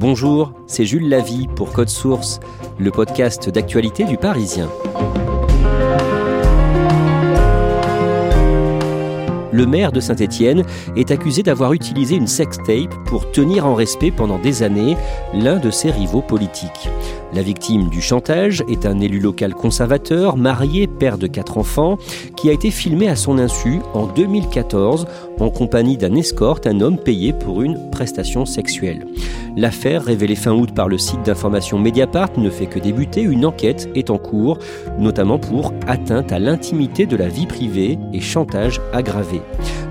Bonjour, c'est Jules Lavie pour Code Source, le podcast d'actualité du Parisien. le maire de Saint-Étienne est accusé d'avoir utilisé une sextape pour tenir en respect pendant des années l'un de ses rivaux politiques. La victime du chantage est un élu local conservateur, marié, père de quatre enfants, qui a été filmé à son insu en 2014 en compagnie d'un escorte, un homme payé pour une prestation sexuelle. L'affaire, révélée fin août par le site d'information Mediapart, ne fait que débuter. Une enquête est en cours, notamment pour atteinte à l'intimité de la vie privée et chantage aggravé.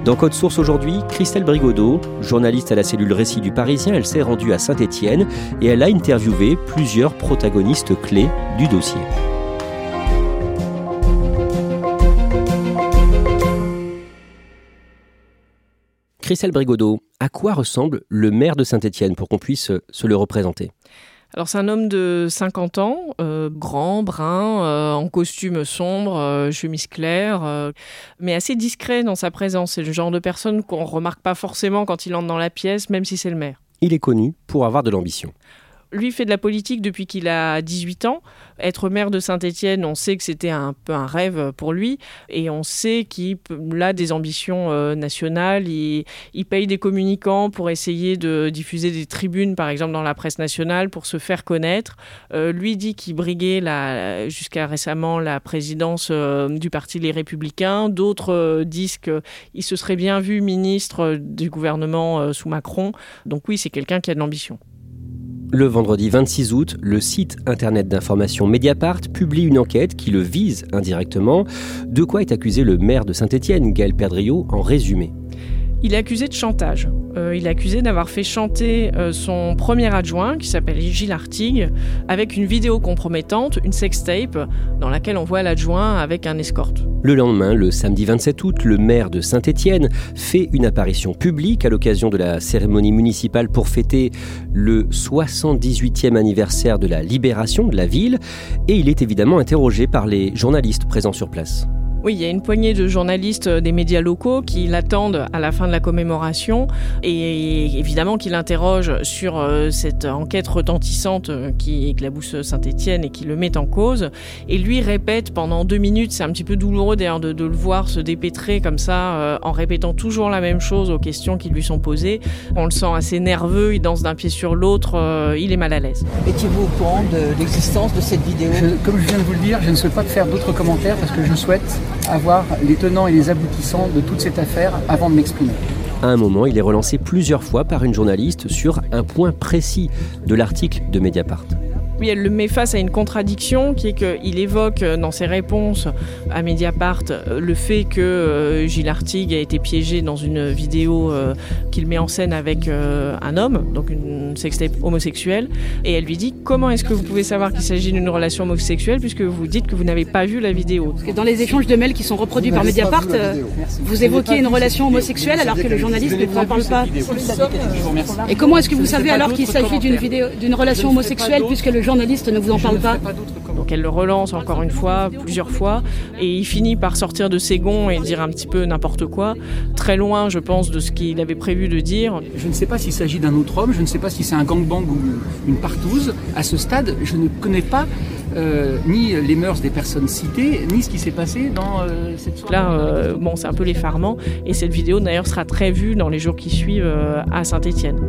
Dans Code Source aujourd'hui, Christelle Brigodeau, journaliste à la cellule Récit du Parisien, elle s'est rendue à Saint-Étienne et elle a interviewé plusieurs protagonistes clés du dossier. Christelle Brigodeau, à quoi ressemble le maire de Saint-Étienne pour qu'on puisse se le représenter? Alors c'est un homme de 50 ans, euh, grand, brun, euh, en costume sombre, euh, chemise claire, mais assez discret dans sa présence. C'est le genre de personne qu'on remarque pas forcément quand il entre dans la pièce, même si c'est le maire. Il est connu pour avoir de l'ambition. Lui fait de la politique depuis qu'il a 18 ans. Être maire de Saint-Étienne, on sait que c'était un peu un rêve pour lui et on sait qu'il a des ambitions euh, nationales. Il, paye des communicants pour essayer de diffuser des tribunes, par exemple, dans la presse nationale pour se faire connaître. Euh, lui dit qu'il briguait jusqu'à récemment la présidence euh, du Parti Les Républicains. D'autres disent qu'il se serait bien vu ministre du gouvernement sous Macron. Donc oui, c'est quelqu'un qui a de l'ambition. Le vendredi 26 août, le site internet d'information Mediapart publie une enquête qui le vise indirectement. De quoi est accusé le maire de Saint-Étienne, Gaël Perdriau, en résumé il est accusé de chantage. Euh, il est accusé d'avoir fait chanter euh, son premier adjoint, qui s'appelle Gilles Artigue, avec une vidéo compromettante, une sextape, dans laquelle on voit l'adjoint avec un escorte. Le lendemain, le samedi 27 août, le maire de Saint-Étienne fait une apparition publique à l'occasion de la cérémonie municipale pour fêter le 78e anniversaire de la libération de la ville, et il est évidemment interrogé par les journalistes présents sur place. Oui, il y a une poignée de journalistes euh, des médias locaux qui l'attendent à la fin de la commémoration et évidemment qui l'interrogent sur euh, cette enquête retentissante euh, qui éclabousse Saint-Étienne et qui le met en cause. Et lui répète pendant deux minutes, c'est un petit peu douloureux d'ailleurs de, le voir se dépêtrer comme ça en répétant toujours la même chose aux questions qui lui sont posées. On le sent assez nerveux, il danse d'un pied sur l'autre, il est mal à l'aise. Étiez-vous au courant de l'existence de cette vidéo? Comme je viens de vous le dire, je ne souhaite pas faire d'autres commentaires parce que je souhaite avoir les tenants et les aboutissants de toute cette affaire avant de m'exprimer. À un moment, il est relancé plusieurs fois par une journaliste sur un point précis de l'article de Mediapart. Oui, elle le met face à une contradiction qui est qu'il évoque euh, dans ses réponses à Mediapart euh, le fait que euh, Gilles Artigue a été piégé dans une vidéo qu'il met en scène avec un homme, donc une sextape homosexuelle. Et elle lui dit Comment est-ce que vous pouvez savoir qu'il s'agit d'une relation homosexuelle puisque vous dites que vous n'avez pas vu la vidéo? Dans les échanges de mails qui sont reproduits par Mediapart, vous évoquez une relation homosexuelle alors que le journaliste ne vous en parle pas. Et comment est-ce que vous savez alors qu'il s'agit d'une relation homosexuelle puisque le journaliste ne vous en parle pas Donc elle le relance encore une fois, plusieurs fois, et il finit par sortir de ses gonds et dire un petit peu n'importe quoi, très loin, je pense, de ce qu'il avait prévu de dire. Je ne sais pas s'il s'agit d'un autre homme, je ne sais pas si c'est un gangbang ou une partouze. À ce stade, je ne connais pas ni les mœurs des personnes citées, ni ce qui s'est passé dans cette soirée. Là, bon, c'est un peu l'effarement. Et cette vidéo, d'ailleurs, sera très vue dans les jours qui suivent à Saint-Étienne.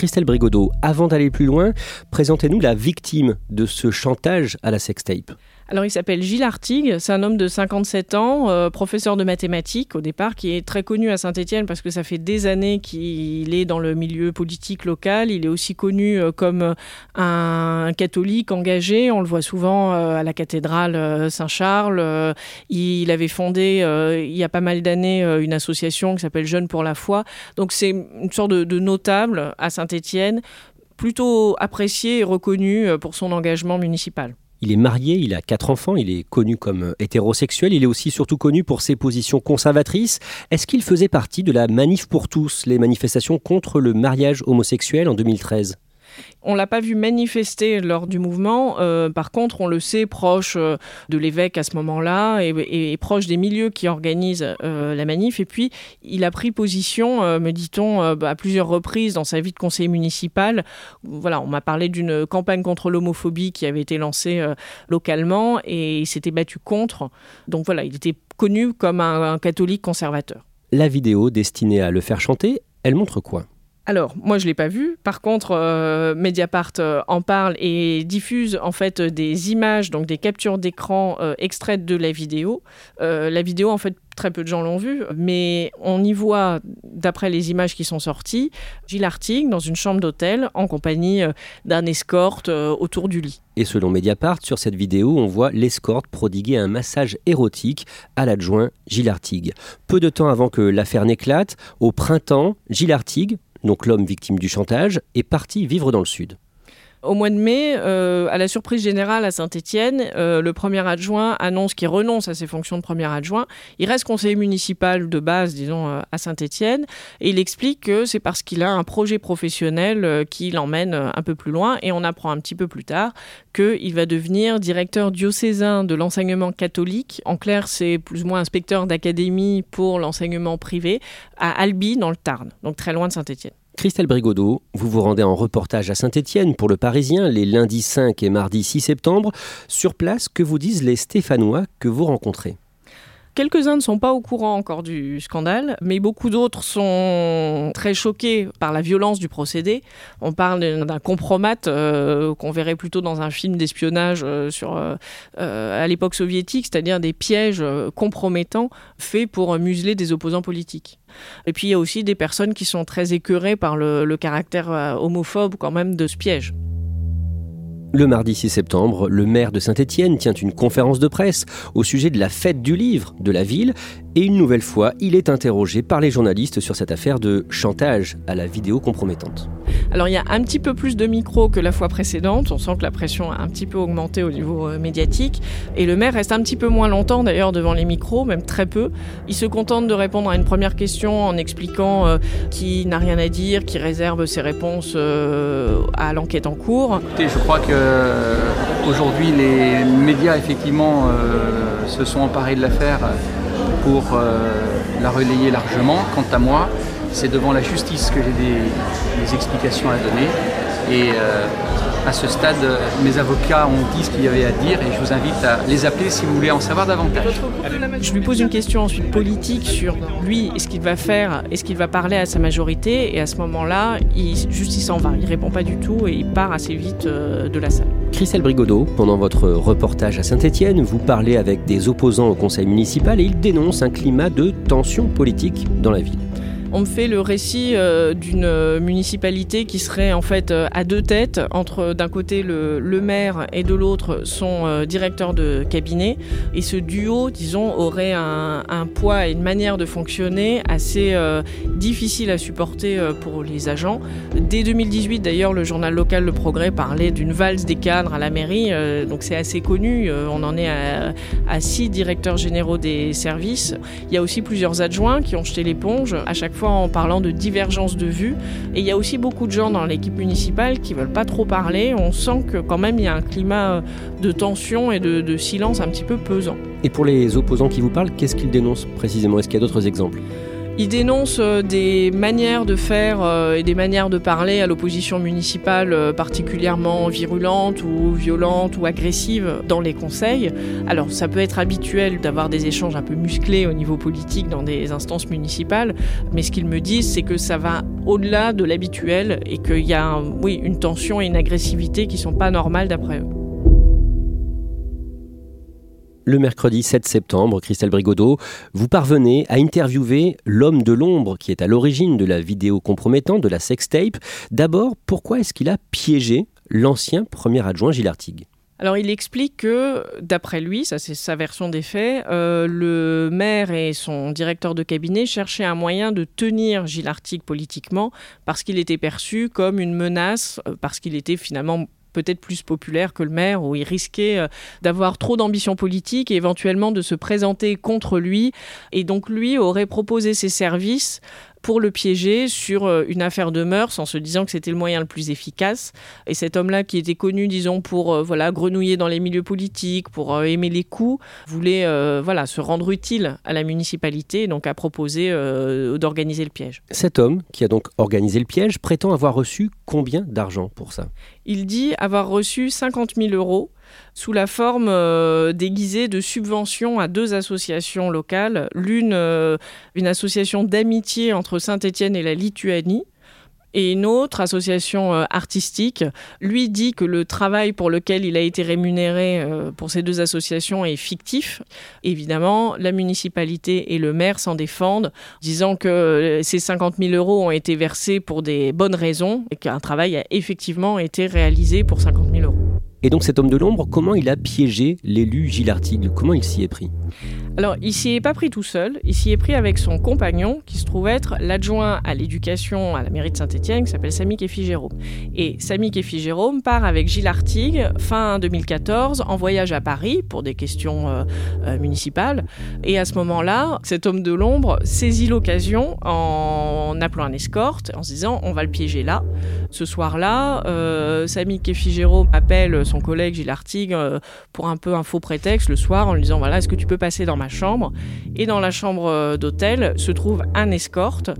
Christelle Brigodeau, avant d'aller plus loin, présentez-nous la victime de ce chantage à la sextape. Alors il s'appelle Gilles Artigue, c'est un homme de 57 ans, euh, professeur de mathématiques au départ, qui est très connu à Saint-Étienne parce que ça fait des années qu'il est dans le milieu politique local. Il est aussi connu euh, comme un catholique engagé, on le voit souvent euh, à la cathédrale Saint-Charles. il avait fondé il y a pas mal d'années une association qui s'appelle Jeunes pour la foi. Donc c'est une sorte de, de notable à Saint-Étienne, plutôt apprécié et reconnu pour son engagement municipal. Il est marié, il a quatre enfants, il est connu comme hétérosexuel, il est aussi surtout connu pour ses positions conservatrices. Est-ce qu'il faisait partie de la Manif pour tous, les manifestations contre le mariage homosexuel en 2013 on l'a pas vu manifester lors du mouvement. Euh, par contre, on le sait proche euh, de l'évêque à ce moment-là et, proche des milieux qui organisent euh, la manif. Et puis, il a pris position, me dit-on, à plusieurs reprises dans sa vie de conseiller municipal. Voilà, on m'a parlé d'une campagne contre l'homophobie qui avait été lancée localement et il s'était battu contre. Donc voilà, il était connu comme un catholique conservateur. La vidéo destinée à le faire chanter, elle montre quoi? Alors, moi, je ne l'ai pas vu. Par contre, euh, Mediapart euh, en parle et diffuse en fait des images, donc des captures d'écran euh, extraites de la vidéo. la vidéo, en fait, très peu de gens l'ont vue, mais on y voit, d'après les images qui sont sorties, Gilles Artigue dans une chambre d'hôtel en compagnie d'un escorte autour du lit. Et selon Mediapart, sur cette vidéo, on voit l'escorte prodiguer un massage érotique à l'adjoint Gilles Artigue. Peu de temps avant que l'affaire n'éclate, au printemps, Gilles Artigue, donc l'homme victime du chantage, est parti vivre dans le sud. Au mois de mai, euh, à la surprise générale à Saint-Étienne, euh, le premier adjoint annonce qu'il renonce à ses fonctions de premier adjoint. Il reste conseiller municipal de base, disons, euh, à Saint-Étienne, et il explique que c'est parce qu'il a un projet professionnel qui l'emmène un peu plus loin, et on apprend un petit peu plus tard qu'il va devenir directeur diocésain de l'enseignement catholique. En clair, c'est plus ou moins inspecteur d'académie pour l'enseignement privé à Albi, dans le Tarn, donc très loin de Saint-Étienne. Christelle Brigodeau, vous vous rendez en reportage à Saint-Étienne pour le Parisien les lundis 5 et mardi 6 septembre. Sur place, que vous disent les Stéphanois que vous rencontrez? Quelques-uns ne sont pas au courant encore du scandale, mais beaucoup d'autres sont très choqués par la violence du procédé. On parle d'un compromat euh, qu'on verrait plutôt dans un film d'espionnage euh, sur euh, à l'époque soviétique, c'est-à-dire des pièges compromettants faits pour museler des opposants politiques. Et puis il y a aussi des personnes qui sont très écœurées par le caractère homophobe quand même de ce piège. Le mardi 6 septembre, le maire de Saint-Étienne tient une conférence de presse au sujet de la fête du livre de la ville et une nouvelle fois, il est interrogé par les journalistes sur cette affaire de chantage à la vidéo compromettante. Alors il y a un petit peu plus de micros que la fois précédente, on sent que la pression a un petit peu augmenté au niveau euh, médiatique et le maire reste un petit peu moins longtemps d'ailleurs devant les micros, même très peu. Il se contente de répondre à une première question en expliquant euh, qu'il n'a rien à dire, qu'il réserve ses réponses euh, à l'enquête en cours. je crois que euh, aujourd'hui, les médias, effectivement, se sont emparés de l'affaire pour la relayer largement. Quant à moi, c'est devant la justice que j'ai des, explications à donner. Et à ce stade, mes avocats ont dit ce qu'il y avait à dire et je vous invite à les appeler si vous voulez en savoir davantage. Je lui pose une question ensuite politique sur lui et ce qu'il va faire, est-ce qu'il va parler à sa majorité et à ce moment-là, il, juste il s'en va, il répond pas du tout et il part assez vite euh, de la salle. Christelle Brigodeau, pendant votre reportage à Saint-Étienne, vous parlez avec des opposants au conseil municipal et ils dénoncent un climat de tension politique dans la ville on me fait le récit euh, d'une euh, municipalité qui serait en fait euh, à deux têtes, entre d'un côté le, maire et de l'autre son directeur de cabinet. Et ce duo, disons, aurait un, poids et une manière de fonctionner assez difficile à supporter pour les agents. Dès 2018, d'ailleurs, le journal local Le Progrès parlait d'une valse des cadres à la mairie, donc c'est assez connu. on en est à, à, six directeurs généraux des services. Il y a aussi plusieurs adjoints qui ont jeté l'éponge. À chaque en parlant de divergence de vues. Et il y a aussi beaucoup de gens dans l'équipe municipale qui veulent pas trop parler. On sent que quand même il y a un climat de tension et de, de silence un petit peu pesant. Et pour les opposants qui vous parlent, qu'est-ce qu'ils dénoncent précisément? Est-ce qu'il y a d'autres exemples? Il dénonce euh, des manières de faire euh, et des manières de parler à l'opposition municipale euh, particulièrement virulentes ou violentes ou agressives dans les conseils. Alors ça peut être habituel d'avoir des échanges un peu musclés au niveau politique dans des instances municipales, mais ce qu'ils me disent c'est que ça va au-delà de l'habituel et qu'il y a une tension et une agressivité qui sont pas normales d'après eux. Le mercredi 7 septembre, Christelle Brigodeau, vous parvenez à interviewer l'homme de l'ombre qui est à l'origine de la vidéo compromettante, de la sextape. D'abord, pourquoi est-ce qu'il a piégé l'ancien premier adjoint Gilles Artigue? Alors il explique que, d'après lui, ça c'est sa version des faits, euh, le maire et son directeur de cabinet cherchaient un moyen de tenir Gilles Artigue politiquement parce qu'il était perçu comme une menace, euh, parce qu'il était finalement peut-être plus populaire que le maire, où il risquait euh, d'avoir trop d'ambition politique et éventuellement de se présenter contre lui. Et donc lui aurait proposé ses services pour le piéger sur euh, une affaire de mœurs en se disant que c'était le moyen le plus efficace. Et cet homme-là, qui était connu, disons, pour euh, voilà grenouiller dans les milieux politiques, pour euh, aimer les coups, voulait voilà se rendre utile à la municipalité, donc a proposé d'organiser le piège. Cet homme, qui a donc organisé le piège, prétend avoir reçu combien d'argent pour ça? Il dit avoir reçu 50 000 euros sous la forme euh, déguisée de subventions à deux associations locales. L'une, euh, une association d'amitié entre Saint-Étienne et la Lituanie, et une autre association euh, artistique lui dit que le travail pour lequel il a été rémunéré pour ces deux associations est fictif. Évidemment, la municipalité et le maire s'en défendent, disant que ces 50 000 euros ont été versés pour des bonnes raisons et qu'un travail a effectivement été réalisé pour 50 000 euros. Et donc cet homme de l'ombre, comment il a piégé l'élu Gilles Artigue? Comment il s'y est pris? Alors, il s'y est pas pris tout seul, il s'y est pris avec son compagnon, qui se trouve être l'adjoint à l'éducation à la mairie de Saint-Etienne, qui s'appelle Samy Kefi Jérôme. Et Samy Kefi Jérôme part avec Gilles Artigue, fin 2014, en voyage à Paris pour des questions euh, euh, municipales. Et à ce moment-là, cet homme de l'ombre saisit l'occasion en appelant un escorte, en se disant on va le piéger là. Ce soir-là, euh, Samy Kefi Jérôme appelle son collègue Gilles Artigue euh, pour un peu un faux prétexte le soir en lui disant voilà, est-ce que tu peux passer dans ma chambre? Et dans la chambre euh, d'hôtel se trouve un escorte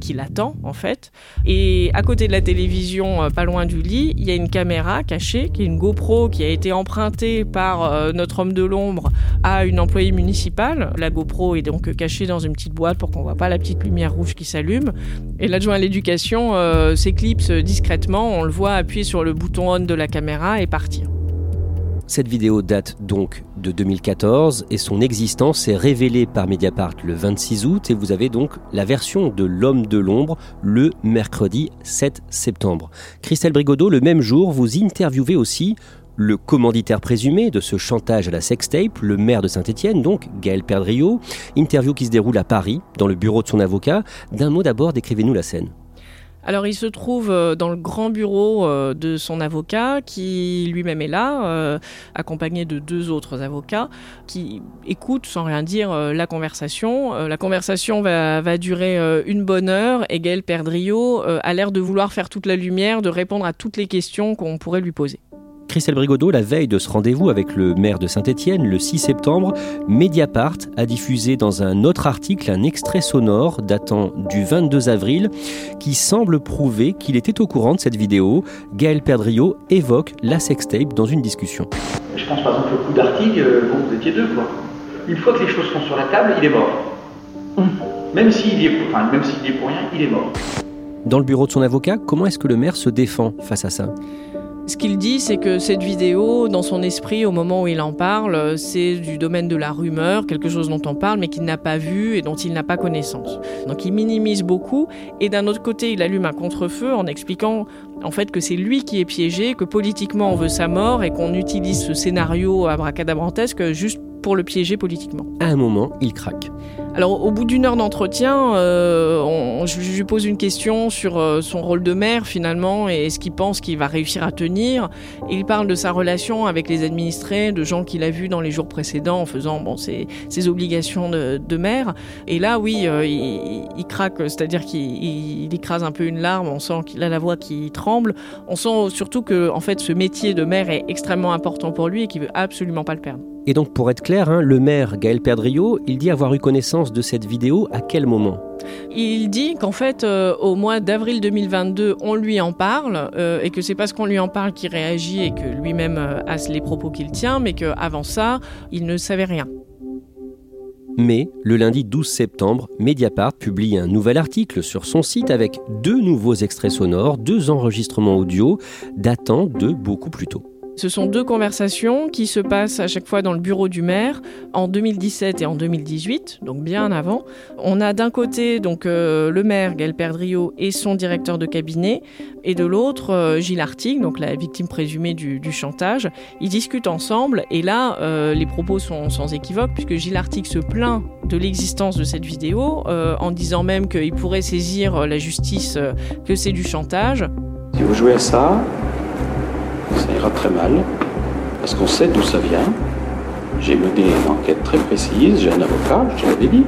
qui l'attend en fait. Et à côté de la télévision, euh, pas loin du lit, il y a une caméra cachée qui est une GoPro qui a été empruntée par notre homme de l'ombre à une employée municipale. La GoPro est donc cachée dans une petite boîte pour qu'on voit pas la petite lumière rouge qui s'allume. Et l'adjoint à l'éducation s'éclipse discrètement, on le voit appuyer sur le bouton on de la caméra et partir. Cette vidéo date donc de 2014 et son existence est révélée par Mediapart le 26 août et vous avez donc la version de L'homme de l'ombre le mercredi 7 septembre. Christelle Brigodeau, le même jour, vous interviewez aussi le commanditaire présumé de ce chantage à la sextape, le maire de Saint-Étienne, donc Gaël Perdriau. Interview qui se déroule à Paris, dans le bureau de son avocat. D'un mot d'abord, décrivez-nous la scène. Alors il se trouve euh, dans le grand bureau euh, de son avocat qui lui-même est là, euh, accompagné de deux autres avocats qui écoutent sans rien dire la conversation. la conversation va, durer une bonne heure et Gaël a l'air de vouloir faire toute la lumière, de répondre à toutes les questions qu'on pourrait lui poser. Christelle Brigodeau, la veille de ce rendez-vous avec le maire de Saint-Étienne, le 6 septembre, Mediapart a diffusé dans un autre article un extrait sonore datant du 22 avril qui semble prouver qu'il était au courant de cette vidéo. Gaël Perdriau évoque la sextape dans une discussion. Je pense par exemple au coup d'Artigue, euh, bon, vous étiez deux quoi. Une fois que les choses sont sur la table, il est mort. Même s'il est, enfin, même s'il est pour rien, il est mort. Dans le bureau de son avocat, comment est-ce que le maire se défend face à ça? Ce qu'il dit, c'est que cette vidéo, dans son esprit, au moment où il en parle, c'est du domaine de la rumeur, quelque chose dont on parle, mais qu'il n'a pas vu et dont il n'a pas connaissance. Donc il minimise beaucoup, et d'un autre côté, il allume un contre-feu en expliquant en fait que c'est lui qui est piégé, que politiquement on veut sa mort et qu'on utilise ce scénario abracadabrantesque juste pour le piéger politiquement. À un moment, il craque. Alors, au bout d'une heure d'entretien, euh, je, lui pose une question sur euh, son rôle de maire finalement et ce qu'il pense qu'il va réussir à tenir. Il parle de sa relation avec les administrés, de gens qu'il a vus dans les jours précédents en faisant bon, ses, obligations de, maire. Et là, oui, euh, il, craque, c'est-à-dire qu'il écrase un peu une larme. On sent qu'il a la voix qui tremble. On sent surtout que, en fait, ce métier de maire est extrêmement important pour lui et qu'il veut absolument pas le perdre. Et donc, pour être clair, hein, le maire Gaël Perdriau, il dit avoir eu connaissance de cette vidéo à quel moment? Il dit qu'en fait, euh, au mois d'avril 2022, on lui en parle euh, et que c'est parce qu'on lui en parle qu'il réagit et que lui-même euh, a les propos qu'il tient, mais qu'avant ça, il ne savait rien. Mais le lundi 12 septembre, Mediapart publie un nouvel article sur son site avec deux nouveaux extraits sonores, deux enregistrements audio datant de beaucoup plus tôt. Ce sont deux conversations qui se passent à chaque fois dans le bureau du maire en 2017 et en 2018, donc bien avant. On a d'un côté donc euh, le maire Gaël Perdriau et son directeur de cabinet, et de l'autre euh, Gilles Artigue, donc la victime présumée du, chantage. Ils discutent ensemble et là euh, les propos sont sans équivoque puisque Gilles Artigue se plaint de l'existence de cette vidéo en disant même qu'il pourrait saisir la justice que c'est du chantage. Si vous jouez à ça, ça ira très mal, parce qu'on sait d'où ça vient. J'ai mené une enquête très précise, j'ai un avocat, je l'avais dit,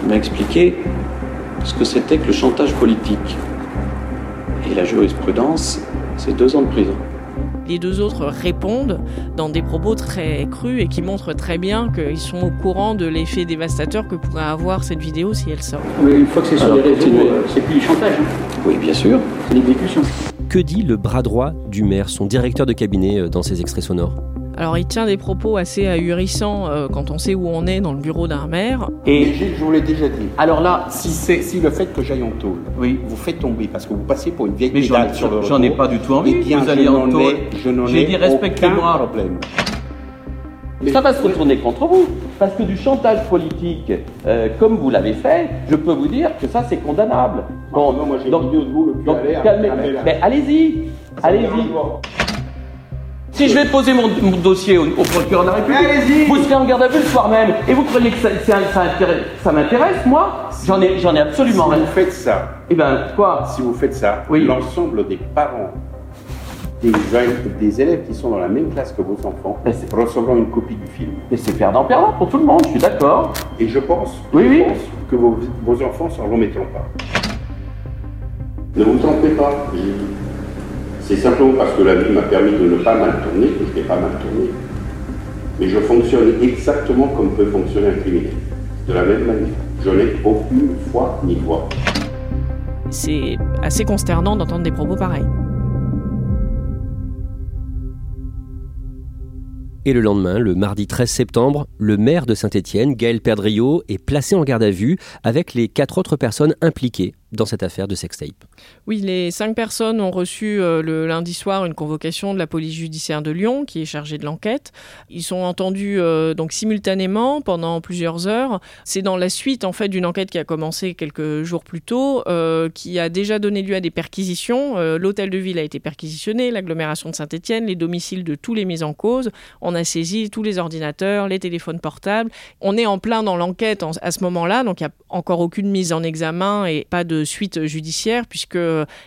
qui m'a expliqué ce que c'était que le chantage politique. Et la jurisprudence, c'est deux ans de prison. Les deux autres répondent dans des propos très crus et qui montrent très bien qu'ils sont au courant de l'effet dévastateur que pourrait avoir cette vidéo si elle sort. Mais une fois que c'est sur les réseaux, euh, c'est plus du chantage. Hein. Oui, bien sûr. C'est l'exécution. Que dit le bras droit du maire, son directeur de cabinet, euh, dans ses extraits sonores? Alors il tient des propos assez ahurissants euh, quand on sait où on est dans le bureau d'un maire. Et je vous l'ai déjà dit. Alors là, si c'est si le fait que j'aille en tôle, oui. vous fait tomber parce que vous passez pour une vieille Mais pédale sur le J'en ai pas du tout envie. Eh bien, vous allez en tôle. J'ai dit respectez-moi. problème. Ça va se retourner contre vous. Parce que du chantage politique, euh, comme vous l'avez fait, je peux vous dire que ça, c'est condamnable. Bon, non, moi j'ai donc, de vous le donc, calmez, mais allez-y, allez-y. Si je vais poser mon, mon dossier au, au, procureur de la République, vous serez en garde à vue le soir même. Et vous croyez que ça, ça, ça, ça m'intéresse, moi J'en ai, j'en ai absolument rien. Si vous faites ça, eh ben, quoi Si vous faites ça, oui. l'ensemble des parents des, des, élèves qui sont dans la même classe que vos enfants recevront une copie du film. Mais c'est perdant-perdant pour tout le monde, je suis d'accord. Et je pense, oui, je oui. pense que vos, vos enfants s'en remettront pas. Ne vous trompez pas, c'est simplement parce que la vie m'a permis de ne pas mal tourner que je n'ai pas mal tourné. Mais je fonctionne exactement comme peut fonctionner un criminel. De la même manière. Je n'ai aucune foi ni voix. C'est assez consternant d'entendre des propos pareils. Et le lendemain, le mardi 13 septembre, le maire de Saint-Étienne, Gaël Perdriau, est placé en garde à vue avec les quatre autres personnes impliquées dans cette affaire de sextape. Oui, les cinq personnes ont reçu euh, le lundi soir une convocation de la police judiciaire de Lyon qui est chargée de l'enquête. Ils sont entendus euh, donc simultanément pendant plusieurs heures. C'est dans la suite en fait d'une enquête qui a commencé quelques jours plus tôt, euh, qui a déjà donné lieu à des perquisitions. L'hôtel de ville a été perquisitionné, l'agglomération de Saint-Étienne, les domiciles de tous les mis en cause. On a saisi tous les ordinateurs, les téléphones portables. On est en plein dans l'enquête à ce moment-là, donc il n'y a encore aucune mise en examen et pas de suite judiciaire puisque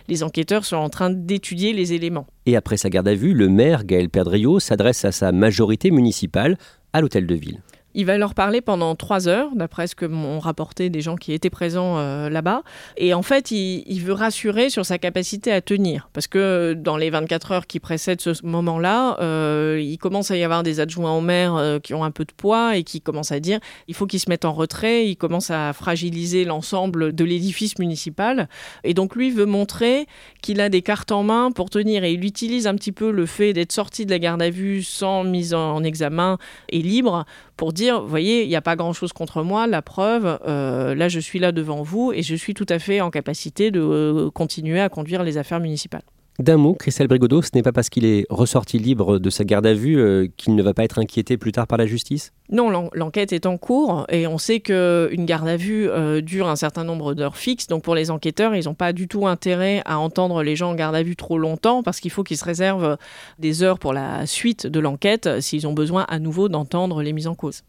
les enquêteurs sont en train d'étudier les éléments. Et après sa garde à vue, le maire Gaël Perdriau s'adresse à sa majorité municipale à l'hôtel de ville. Il va leur parler pendant trois heures, d'après ce que m'ont rapporté des gens qui étaient présents euh, là-bas. Et en fait, il, veut rassurer sur sa capacité à tenir. Parce que dans les 24 heures qui précèdent ce moment-là, euh, il commence à y avoir des adjoints au maire euh, qui ont un peu de poids et qui commencent à dire il faut qu'ils se mettent en retrait. Il commence à fragiliser l'ensemble de l'édifice municipal. Et donc, lui veut montrer qu'il a des cartes en main pour tenir. Et il utilise un petit peu le fait d'être sorti de la garde à vue sans mise en examen et libre pour dire, voyez, il n'y a pas grand-chose contre moi, la preuve, euh, là je suis là devant vous et je suis tout à fait en capacité de euh, continuer à conduire les affaires municipales. D'un mot, Christelle Brigodeau, ce n'est pas parce qu'il est ressorti libre de sa garde à vue euh, qu'il ne va pas être inquiété plus tard par la justice? Non, l'enquête est en cours et on sait qu'une garde à vue euh, dure un certain nombre d'heures fixes. Donc pour les enquêteurs, ils n'ont pas du tout intérêt à entendre les gens en garde à vue trop longtemps parce qu'il faut qu'ils se réservent des heures pour la suite de l'enquête s'ils ont besoin à nouveau d'entendre les mises en cause.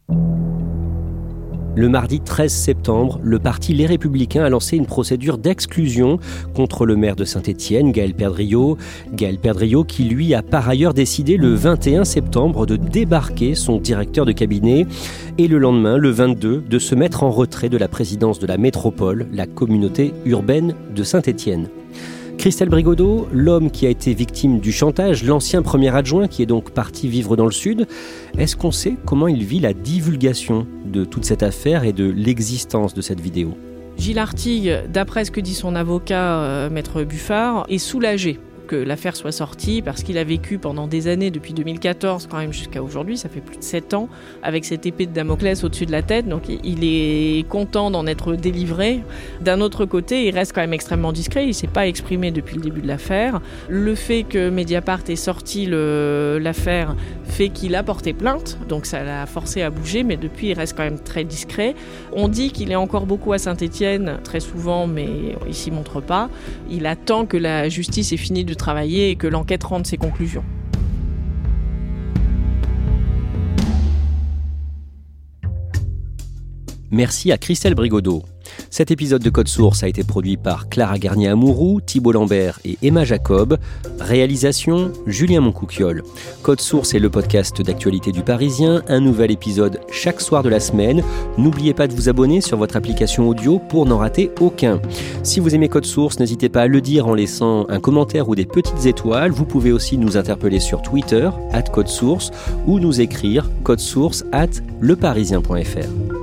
Le mardi 13 septembre, le parti Les Républicains a lancé une procédure d'exclusion contre le maire de Saint-Étienne, Gaël Perdriau. Gaël Perdriau qui, lui, a par ailleurs décidé le 21 septembre de débarquer son directeur de cabinet et le lendemain, le 22, de se mettre en retrait de la présidence de la métropole, la communauté urbaine de Saint-Étienne. Christelle Brigodeau, l'homme qui a été victime du chantage, l'ancien premier adjoint qui est donc parti vivre dans le sud, est-ce qu'on sait comment il vit la divulgation de toute cette affaire et de l'existence de cette vidéo? Gilles Artigue, d'après ce que dit son avocat, euh, maître Buffard, est soulagé l'affaire soit sortie parce qu'il a vécu pendant des années, depuis 2014 quand même jusqu'à aujourd'hui, ça fait plus de 7 ans, avec cette épée de Damoclès au-dessus de la tête. Donc il est content d'en être délivré. D'un autre côté, il reste quand même extrêmement discret. Il ne s'est pas exprimé depuis le début de l'affaire. Le fait que Mediapart ait sorti l'affaire fait qu'il a porté plainte, donc ça l'a forcé à bouger, mais depuis il reste quand même très discret. On dit qu'il est encore beaucoup à Saint-Étienne, très souvent, mais il s'y montre pas. Il attend que la justice ait fini de travailler et que l'enquête rende ses conclusions. Merci à Christelle Brigodeau. Cet épisode de Code Source a été produit par Clara Garnier-Amouroux, Thibault Lambert et Emma Jacob. Réalisation Julien Moncouquiole. Code Source est le podcast d'actualité du Parisien. Un nouvel épisode chaque soir de la semaine. N'oubliez pas de vous abonner sur votre application audio pour n'en rater aucun. Si vous aimez Code Source, n'hésitez pas à le dire en laissant un commentaire ou des petites étoiles. Vous pouvez aussi nous interpeller sur Twitter, at Code Source, ou nous écrire code source at leparisien.fr.